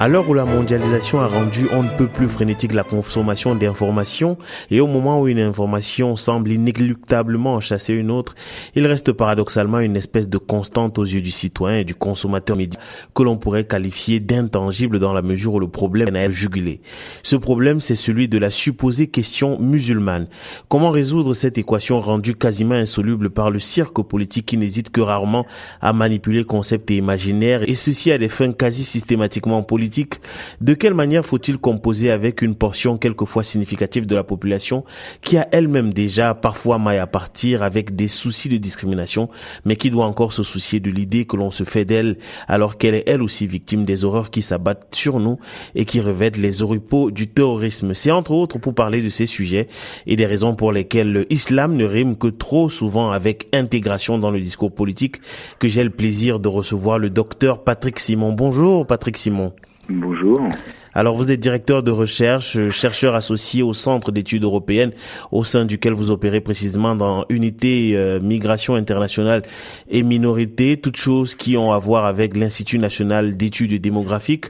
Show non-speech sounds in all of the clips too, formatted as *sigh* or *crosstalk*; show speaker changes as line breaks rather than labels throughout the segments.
À l'heure où la mondialisation a rendu on ne peut plus frénétique la consommation d'informations et au moment où une information semble inéluctablement chasser une autre, il reste paradoxalement une espèce de constante aux yeux du citoyen et du consommateur média que l'on pourrait qualifier d'intangible dans la mesure où le problème est jugulé. Ce problème, c'est celui de la supposée question musulmane. Comment résoudre cette équation rendue quasiment insoluble par le cirque politique qui n'hésite que rarement à manipuler concepts et imaginaires et ceci à des fins quasi systématiquement politiques? De quelle manière faut-il composer avec une portion quelquefois significative de la population qui a elle-même déjà parfois maille à partir avec des soucis de discrimination, mais qui doit encore se soucier de l'idée que l'on se fait d'elle alors qu'elle est elle aussi victime des horreurs qui s'abattent sur nous et qui revêtent les oripeaux du terrorisme? C'est entre autres pour parler de ces sujets et des raisons pour lesquelles l'islam ne rime que trop souvent avec intégration dans le discours politique que j'ai le plaisir de recevoir le docteur Patrick Simon. Bonjour Patrick Simon.
Bonjour.
Alors vous êtes directeur de recherche, euh, chercheur associé au Centre d'études européennes, au sein duquel vous opérez précisément dans Unité euh, Migration internationale et minorité, toutes choses qui ont à voir avec l'Institut national d'études démographiques.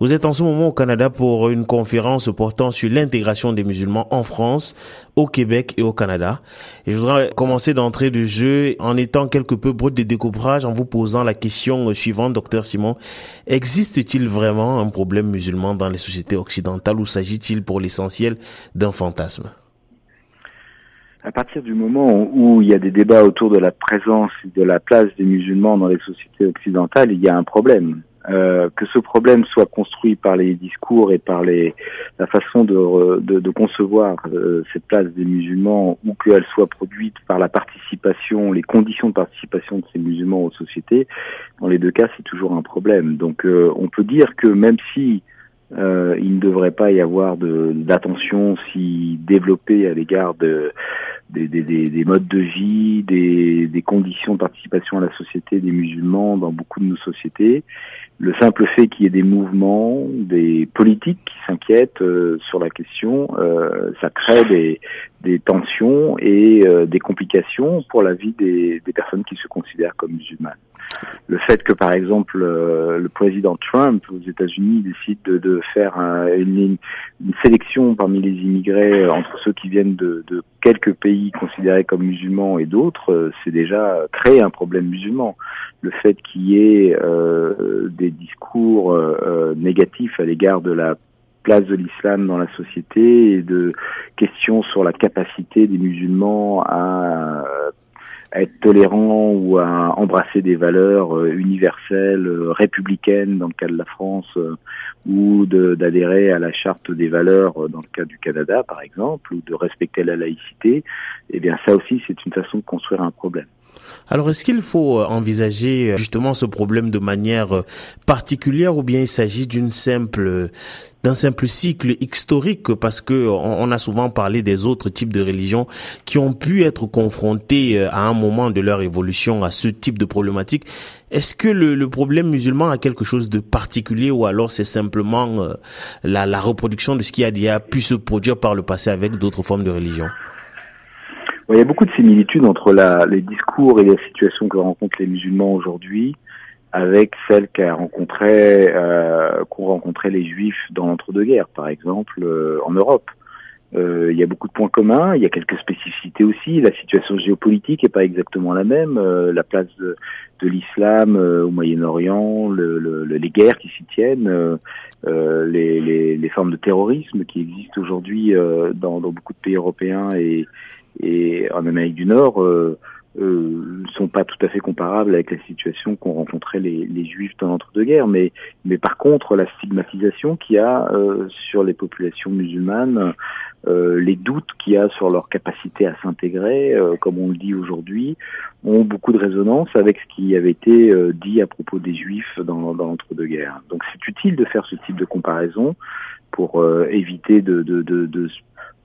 Vous êtes en ce moment au Canada pour une conférence portant sur l'intégration des musulmans en France, au Québec et au Canada. Je voudrais commencer d'entrée de jeu en étant quelque peu brut de découvrage, en vous posant la question suivante, docteur Simon. Existe-t-il vraiment un problème musulman dans les sociétés occidentales ou s'agit-il pour l'essentiel d'un fantasme?
À partir du moment où il y a des débats autour de la présence et de la place des musulmans dans les sociétés occidentales, il y a un problème. Euh, que ce problème soit construit par les discours et par les, la façon de, de, de concevoir euh, cette place des musulmans ou qu'elle soit produite par la participation, les conditions de participation de ces musulmans aux sociétés, dans les deux cas, c'est toujours un problème. Donc euh, on peut dire que même si euh, il ne devrait pas y avoir d'attention si développée à l'égard de, des, des, des, modes de vie, des, des conditions de participation à la société des musulmans dans beaucoup de nos sociétés. Le simple fait qu'il y ait des mouvements, des politiques qui s'inquiètent euh, sur la question, euh, ça crée des, des tensions et euh, des complications pour la vie des, des personnes qui se considèrent comme musulmanes le fait que, par exemple, euh, le président Trump aux États-Unis décide de, de faire une, une, sélection parmi les immigrés euh, entre ceux qui viennent de, de quelques pays considérés comme musulmans et d'autres, euh, c'est déjà créer un problème musulman. Le fait qu'il y ait des discours négatifs à l'égard de la place de l'islam dans la société et de questions sur la capacité des musulmans à à être tolérant ou à embrasser des valeurs euh, universelles, euh, républicaines dans le cas de la France, euh, ou d'adhérer à la charte des valeurs dans le cas du Canada, par exemple, ou de respecter la laïcité, eh bien ça aussi c'est une façon de construire un problème.
Alors, est-ce qu'il faut envisager justement ce problème de manière particulière ou bien il s'agit d'une simple d'un simple cycle historique? Parce que on, a souvent parlé des autres types de religions qui ont pu être confrontés euh, à un moment de leur évolution à ce type de problématique. Est-ce que le, problème musulman a quelque chose de particulier ou alors c'est simplement euh, la, la, reproduction de ce qui a déjà pu se produire par le passé avec d'autres formes de religion?
Il y a beaucoup de similitudes entre la, les discours et la situation que rencontrent les musulmans aujourd'hui avec celle qu'a rencontré euh, qu'ont rencontré les Juifs dans l'entre-deux-guerres, par exemple, euh, en Europe. Euh, il y a beaucoup de points communs, il y a quelques spécificités aussi. La situation géopolitique est pas exactement la même. Euh, la place de, de l'islam euh, au Moyen-Orient, le, le, les guerres qui s'y tiennent, les, les, les, formes de terrorisme qui existent aujourd'hui dans, dans, beaucoup de pays européens et, et en Amérique du Nord euh, sont pas tout à fait comparables avec la situation qu'ont rencontré les, les, juifs dans l'entre-deux-guerres, mais, mais par contre la stigmatisation qu'il y a euh, sur les populations musulmanes, euh, les doutes qu'il y a sur leur capacité à s'intégrer, euh, comme on le dit aujourd'hui, ont beaucoup de résonance avec ce qui avait été euh, dit à propos des juifs dans, dans l'entre-deux-guerres. Donc c'est utile de faire ce type de comparaison pour éviter de, de, de, de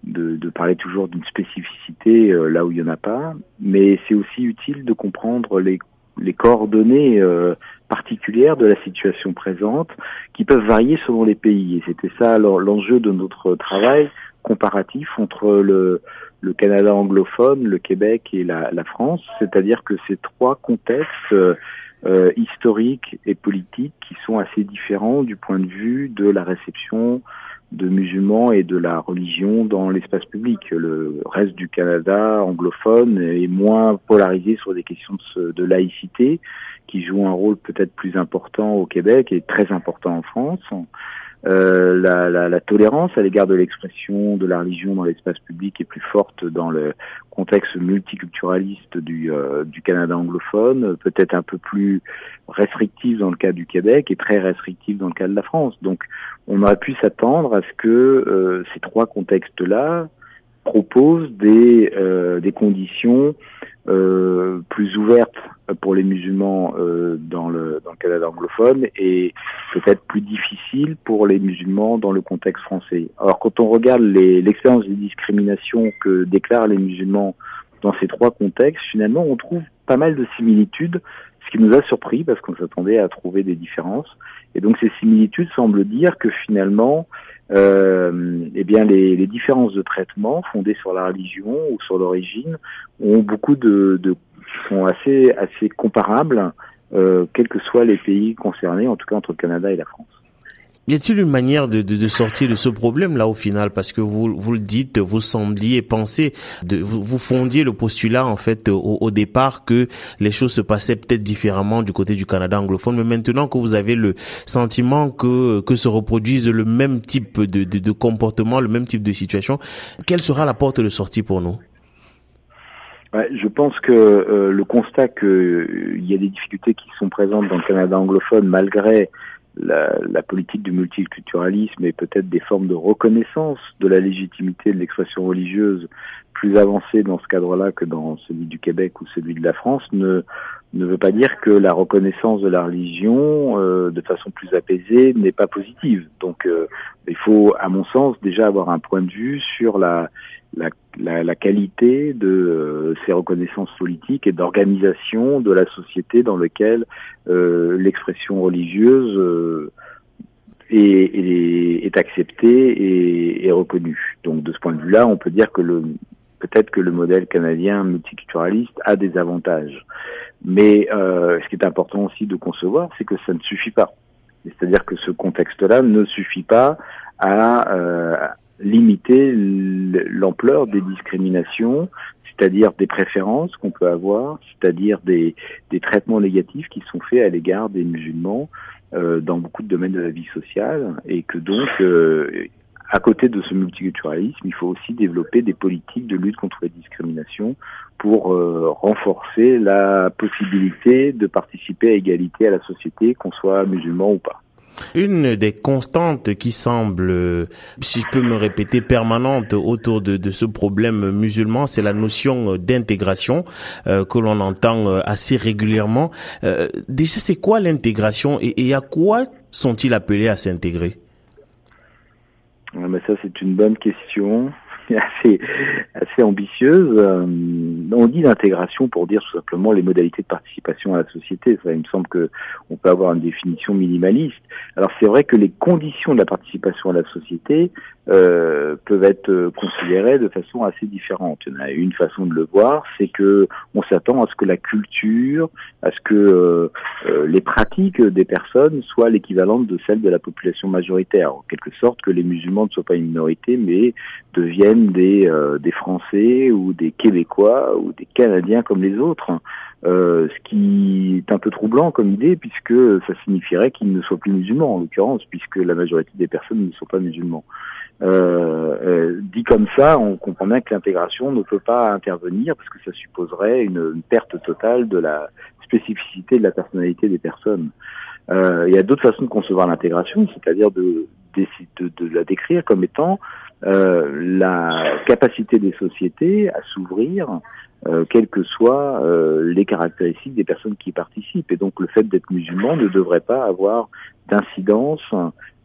de, de parler toujours d'une spécificité euh, là où il n'y en a pas, mais c'est aussi utile de comprendre les, les coordonnées euh, particulières de la situation présente qui peuvent varier selon les pays. Et c'était ça l'enjeu de notre travail comparatif entre le, le Canada anglophone, le Québec et la, la France, c'est-à-dire que ces trois contextes euh, historiques et politiques qui sont assez différents du point de vue de la réception de musulmans et de la religion dans l'espace public. Le reste du Canada anglophone est moins polarisé sur des questions de, laïcité, qui jouent un rôle peut-être plus important au Québec et très important en France. Euh, la, tolérance à l'égard de l'expression de la religion dans l'espace public est plus forte dans le contexte multiculturaliste du, euh, du Canada anglophone, peut-être un peu plus restrictive dans le cas du Québec et très restrictive dans le cas de la France. Donc on aurait pu s'attendre à ce que euh, ces trois contextes-là proposent des, euh, des conditions euh, plus ouverte pour les musulmans euh, dans, le, dans le Canada anglophone et peut-être plus difficile pour les musulmans dans le contexte français. Alors quand on regarde l'expérience des discriminations que déclarent les musulmans dans ces trois contextes, finalement on trouve pas mal de similitudes, ce qui nous a surpris parce qu'on s'attendait à trouver des différences. Et donc ces similitudes semblent dire que finalement euh, eh bien les, les, différences de traitement fondées sur la religion ou sur l'origine ont beaucoup de, de sont assez assez comparables, euh, quels que soient les pays concernés, en tout cas entre le Canada et la France.
Y a-t-il une manière de, de, de, sortir de ce problème là au final? Parce que vous, vous le dites, vous sembliez penser, de, vous, vous fondiez le postulat en fait au, au, départ que les choses se passaient peut-être différemment du côté du Canada anglophone, mais maintenant que vous avez le sentiment que, que se reproduise le même type de, de, de comportement, le même type de situation, quelle sera la porte de sortie pour nous?
Je pense que euh, le constat qu'il euh, y a des difficultés qui sont présentes dans le Canada anglophone malgré la, la, politique du multiculturalisme et peut-être des formes de reconnaissance de la légitimité de l'expression religieuse plus avancée dans ce cadre-là que dans celui du Québec ou celui de la France ne ne veut pas dire que la reconnaissance de la religion euh, de façon plus apaisée n'est pas positive. Donc euh, il faut, à mon sens, déjà avoir un point de vue sur la, la, qualité de euh, ces reconnaissances politiques et d'organisation de la société dans lequel euh, l'expression religieuse est, acceptée et reconnue. Donc de ce point de vue-là, on peut dire que le peut-être que le modèle canadien multiculturaliste a des avantages. Mais euh, ce qui est important aussi de concevoir, c'est que ça ne suffit pas. C'est-à-dire que ce contexte-là ne suffit pas à, euh, limiter l'ampleur des discriminations, c'est-à-dire des préférences qu'on peut avoir, c'est-à-dire des, traitements négatifs qui sont faits à l'égard des musulmans euh, dans beaucoup de domaines de la vie sociale, et que donc, à côté de ce multiculturalisme, il faut aussi développer des politiques de lutte contre les discriminations pour euh, renforcer la possibilité de participer à égalité à la société, qu'on soit musulman ou pas.
Une des constantes qui semble, si je peux me répéter, permanente autour de, ce problème musulman, c'est la notion d'intégration euh, que l'on entend euh, assez régulièrement. Euh, déjà, c'est quoi l'intégration et, et, à quoi sont-ils appelés à s'intégrer?
Mais Ça, c'est une bonne question. *laughs* assez, assez ambitieuse. Euh, on dit l'intégration pour dire tout simplement les modalités de participation à la société. Il me semble que on peut avoir une définition minimaliste. Alors c'est vrai que les conditions de la participation à la société euh, peuvent être considérées de façon assez différente. Il y a une façon de le voir, c'est que on s'attend à ce que la culture, à ce que euh les pratiques des personnes soient l'équivalente de celles de la population majoritaire, en quelque sorte que les musulmans ne soient pas une minorité, mais deviennent des, euh, des Français ou des Québécois ou des Canadiens comme les autres. Euh, ce qui est un peu troublant comme idée puisque ça signifierait qu'ils ne soient plus musulmans en l'occurrence puisque la majorité des personnes ne sont pas musulmans. Euh, dit comme ça, on comprend bien que l'intégration ne peut pas intervenir parce que ça supposerait une, perte totale de la spécificité de la personnalité des personnes. Il y a d'autres façons de concevoir l'intégration, c'est-à-dire de, la décrire comme étant la capacité des sociétés à s'ouvrir, euh, quelles que soient euh, les caractéristiques des personnes qui participent. Et donc le fait d'être musulman ne devrait pas avoir d'incidence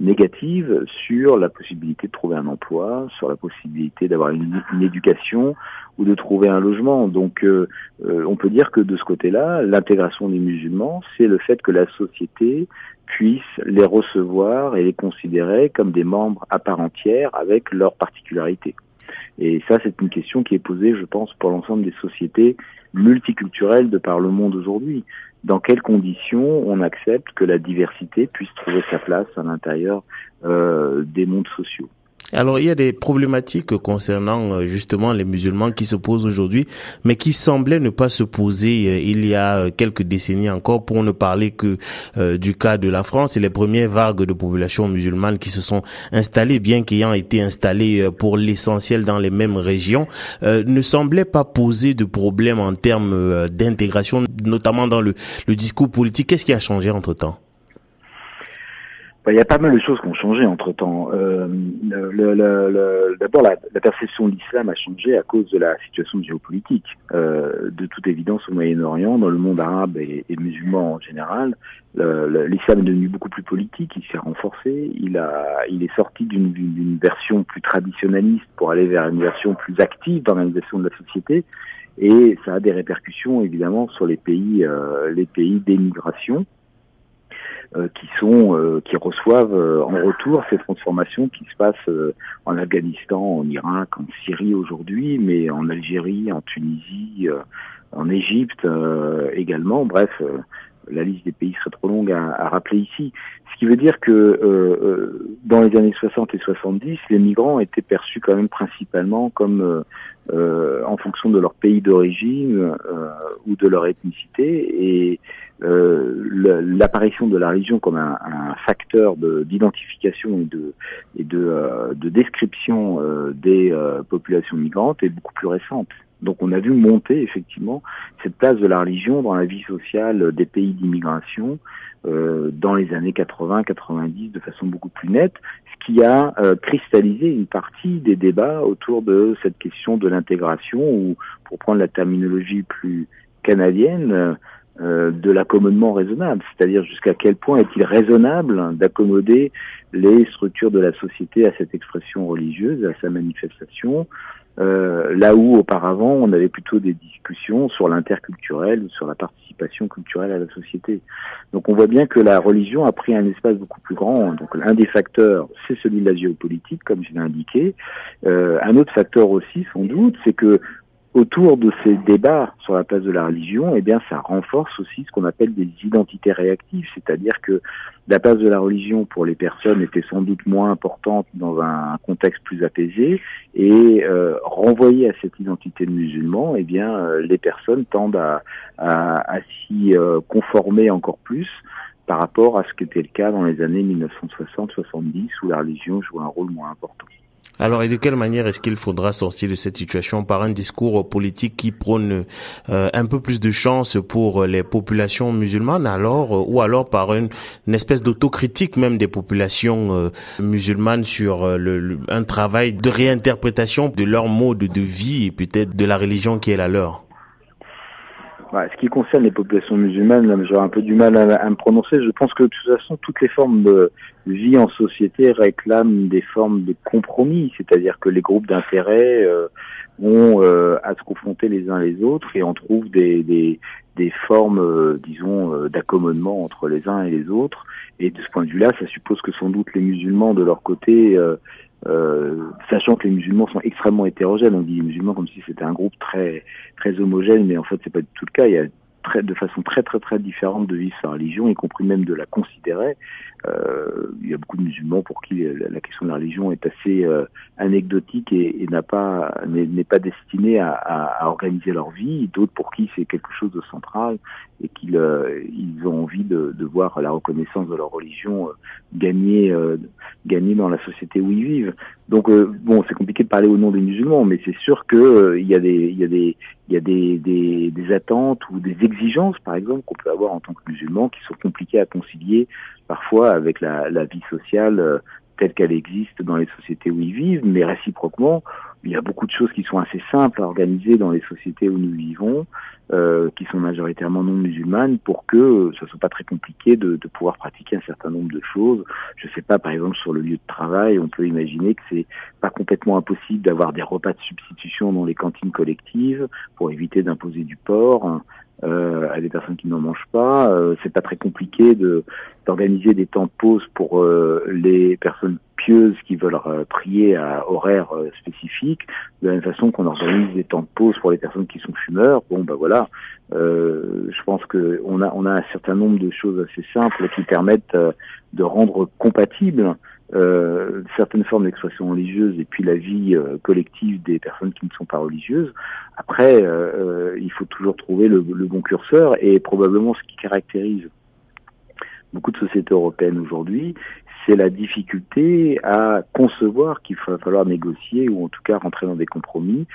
négative sur la possibilité de trouver un emploi, sur la possibilité d'avoir une, une, éducation ou de trouver un logement. Donc euh, euh, on peut dire que de ce côté-là, l'intégration des musulmans, c'est le fait que la société puisse les recevoir et les considérer comme des membres à part entière avec leurs particularités. Et ça, c'est une question qui est posée, je pense, pour l'ensemble des sociétés multiculturelles de par le monde aujourd'hui. Dans quelles conditions on accepte que la diversité puisse trouver sa place à l'intérieur euh, des mondes sociaux?
Alors il y a des problématiques concernant euh, justement les musulmans qui se posent aujourd'hui, mais qui semblaient ne pas se poser euh, il y a euh, quelques décennies encore, pour ne parler que du cas de la France et les premières vagues de population musulmane qui se sont installées, bien qu'ayant été installées pour l'essentiel dans les mêmes régions, ne semblaient pas poser de problème en termes d'intégration, notamment dans le, le discours politique. Qu'est-ce qui a changé entre temps
bah, il y a pas mal de choses qui ont changé entre temps. Euh, le, le, D'abord, la, la, perception de l'islam a changé à cause de la situation géopolitique. Euh, de toute évidence, au Moyen-Orient, dans le monde arabe et, et musulman en général, l'islam est devenu beaucoup plus politique. Il s'est renforcé. Il a, il est sorti d'une version plus traditionnaliste pour aller vers une version plus active d'organisation de la société. Et ça a des répercussions évidemment sur les pays, euh, les pays d'émigration. Euh, qui sont euh, qui reçoivent euh, en retour ces transformations qui se passent en Afghanistan, en Irak, en Syrie aujourd'hui, mais en Algérie, en Tunisie, en Égypte également. Bref, la liste des pays serait trop longue à, à rappeler ici. Ce qui veut dire que euh, dans les années 60 et 70, les migrants étaient perçus quand même principalement comme euh, en fonction de leur pays d'origine ou de leur ethnicité et euh, l'apparition de la religion comme un, un facteur d'identification et de, et de, euh, de description euh, des populations migrantes est beaucoup plus récente. Donc on a vu monter effectivement cette place de la religion dans la vie sociale des pays d'immigration euh, dans les années 80-90 de façon beaucoup plus nette, ce qui a cristallisé une partie des débats autour de cette question de l'intégration ou pour prendre la terminologie plus canadienne, euh, de l'accommodement raisonnable, c'est-à-dire jusqu'à quel point est-il raisonnable d'accommoder les structures de la société à cette expression religieuse, à sa manifestation, euh, là où auparavant on avait plutôt des discussions sur l'interculturel, sur la participation culturelle à la société. Donc on voit bien que la religion a pris un espace beaucoup plus grand. Donc un des facteurs, c'est celui de la géopolitique, comme je l'ai indiqué. Euh, un autre facteur aussi, sans doute, c'est que autour de ces débats sur la place de la religion, eh bien, ça renforce aussi ce qu'on appelle des identités réactives, c'est-à-dire que la place de la religion pour les personnes était sans doute moins importante dans un contexte plus apaisé, et euh, renvoyé à cette identité de musulman, eh bien, euh, les personnes tendent à, à, à s'y euh, conformer encore plus par rapport à ce qui était le cas dans les années 1960-70 où la religion jouait un rôle moins important.
Alors, et de quelle manière est-ce qu'il faudra sortir de cette situation par un discours politique qui prône euh, un peu plus de chance pour les populations musulmanes, alors, euh, ou alors par une, espèce d'autocritique même des populations euh, musulmanes sur le, un travail de réinterprétation de leur mode de vie et peut-être de la religion qui est la leur?
Ce qui concerne les populations musulmanes, j'aurais un peu du mal à, me prononcer. Je pense que de toute façon, toutes les formes de vie en société réclament des formes de compromis, c'est-à-dire que les groupes d'intérêt euh, ont euh, à se confronter les uns les autres et on trouve des, des, des formes, euh, disons, d'accommodement entre les uns et les autres. Et de ce point de vue-là, ça suppose que sans doute les musulmans, de leur côté, euh, sachant que les musulmans sont extrêmement hétérogènes. On dit les musulmans comme si c'était un groupe très très homogène, mais en fait c'est pas du tout le cas. De façon très très très différente de vivre sa religion, y compris même de la considérer. Euh, il y a beaucoup de musulmans pour qui la, question de la religion est assez euh, anecdotique et, n'est pas destinée à, organiser leur vie. D'autres pour qui c'est quelque chose de central et qu'ils euh, ils ont envie de, voir la reconnaissance de leur religion gagner gagner dans la société où ils vivent. Donc bon, c'est compliqué de parler au nom des musulmans, mais c'est sûr que il y a des il y a des il y a des, attentes ou des exigences, par exemple, qu'on peut avoir en tant que musulman, qui sont compliquées à concilier parfois avec la, la vie sociale euh, telle qu'elle existe dans les sociétés où ils vivent, mais réciproquement, il y a beaucoup de choses qui sont assez simples à organiser dans les sociétés où nous vivons, euh, qui sont majoritairement non musulmanes, pour que ce soit pas très compliqué de, de, pouvoir pratiquer un certain nombre de choses. Je sais pas, par exemple, sur le lieu de travail, on peut imaginer que c'est pas complètement impossible d'avoir des repas de substitution dans les cantines collectives pour éviter d'imposer du porc. Euh, à des personnes qui n'en mangent pas. Euh, c'est pas très compliqué de d'organiser des temps de pause pour euh, les personnes pieuses qui veulent prier à horaire spécifique, de la même façon qu'on organise des temps de pause pour les personnes qui sont fumeurs. Bon, ben voilà. je pense que on a on a un certain nombre de choses assez simples qui permettent de rendre compatible euh, certaines formes d'expression religieuse et puis la vie euh, collective des personnes qui ne sont pas religieuses. Après, euh, il faut toujours trouver le, bon curseur et probablement ce qui caractérise beaucoup de sociétés européennes aujourd'hui, c'est la difficulté à concevoir qu'il va falloir négocier ou en tout cas rentrer dans des compromis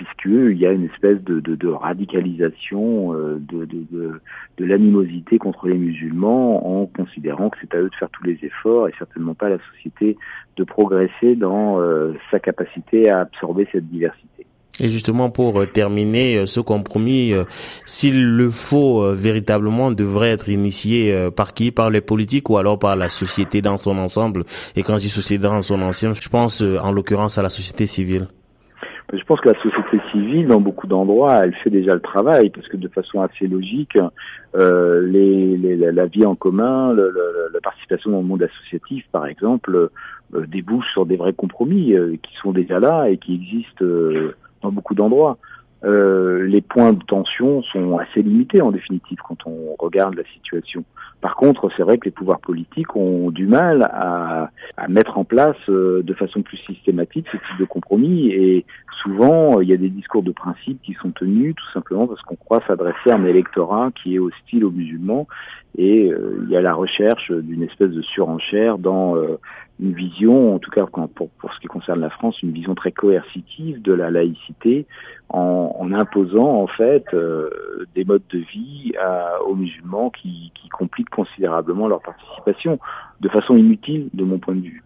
puisqu'il y a une espèce de, radicalisation euh, de, de, l'animosité contre les musulmans en considérant que c'est à eux de faire tous les efforts et certainement pas à la société de progresser dans euh, sa capacité à absorber cette diversité.
Et justement, pour euh, terminer, ce compromis, s'il le faut véritablement, devrait être initié par qui? Par les politiques ou alors par la société dans son ensemble? Et quand je dis société dans son ensemble, je pense en l'occurrence à la société civile.
Je pense que la société civile, dans beaucoup d'endroits, elle fait déjà le travail, parce que de façon assez logique, euh, les, les, la vie en commun, le, la participation dans le monde associatif, par exemple, euh, débouche sur des vrais compromis euh, qui sont déjà là et qui existent euh, dans beaucoup d'endroits. Euh, les points de tension sont assez limités en définitive quand on regarde la situation. Par contre, c'est vrai que les pouvoirs politiques ont du mal à, mettre en place euh, de façon plus systématique ce type de compromis. Et souvent il y a des discours de principe qui sont tenus tout simplement parce qu'on croit s'adresser à un électorat qui est hostile aux musulmans. Et euh, il y a la recherche d'une espèce de surenchère dans une vision, en tout cas pour, pour ce qui concerne la France, une vision très coercitive de la laïcité en, imposant en fait euh, des modes de vie à, aux musulmans qui, qui compliquent considérablement leur participation de façon inutile de mon point de vue.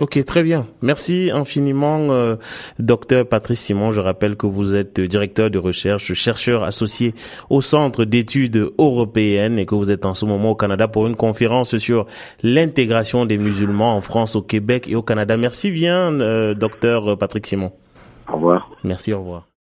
Ok, très bien. Merci infiniment, euh, docteur Patrice Simon. Je rappelle que vous êtes directeur de recherche, chercheur associé au Centre d'études européennes et que vous êtes en ce moment au Canada pour une conférence sur l'intégration des musulmans en France, au Québec et au Canada. Merci bien, euh, docteur Patrick Simon.
Au revoir.
Merci, au revoir.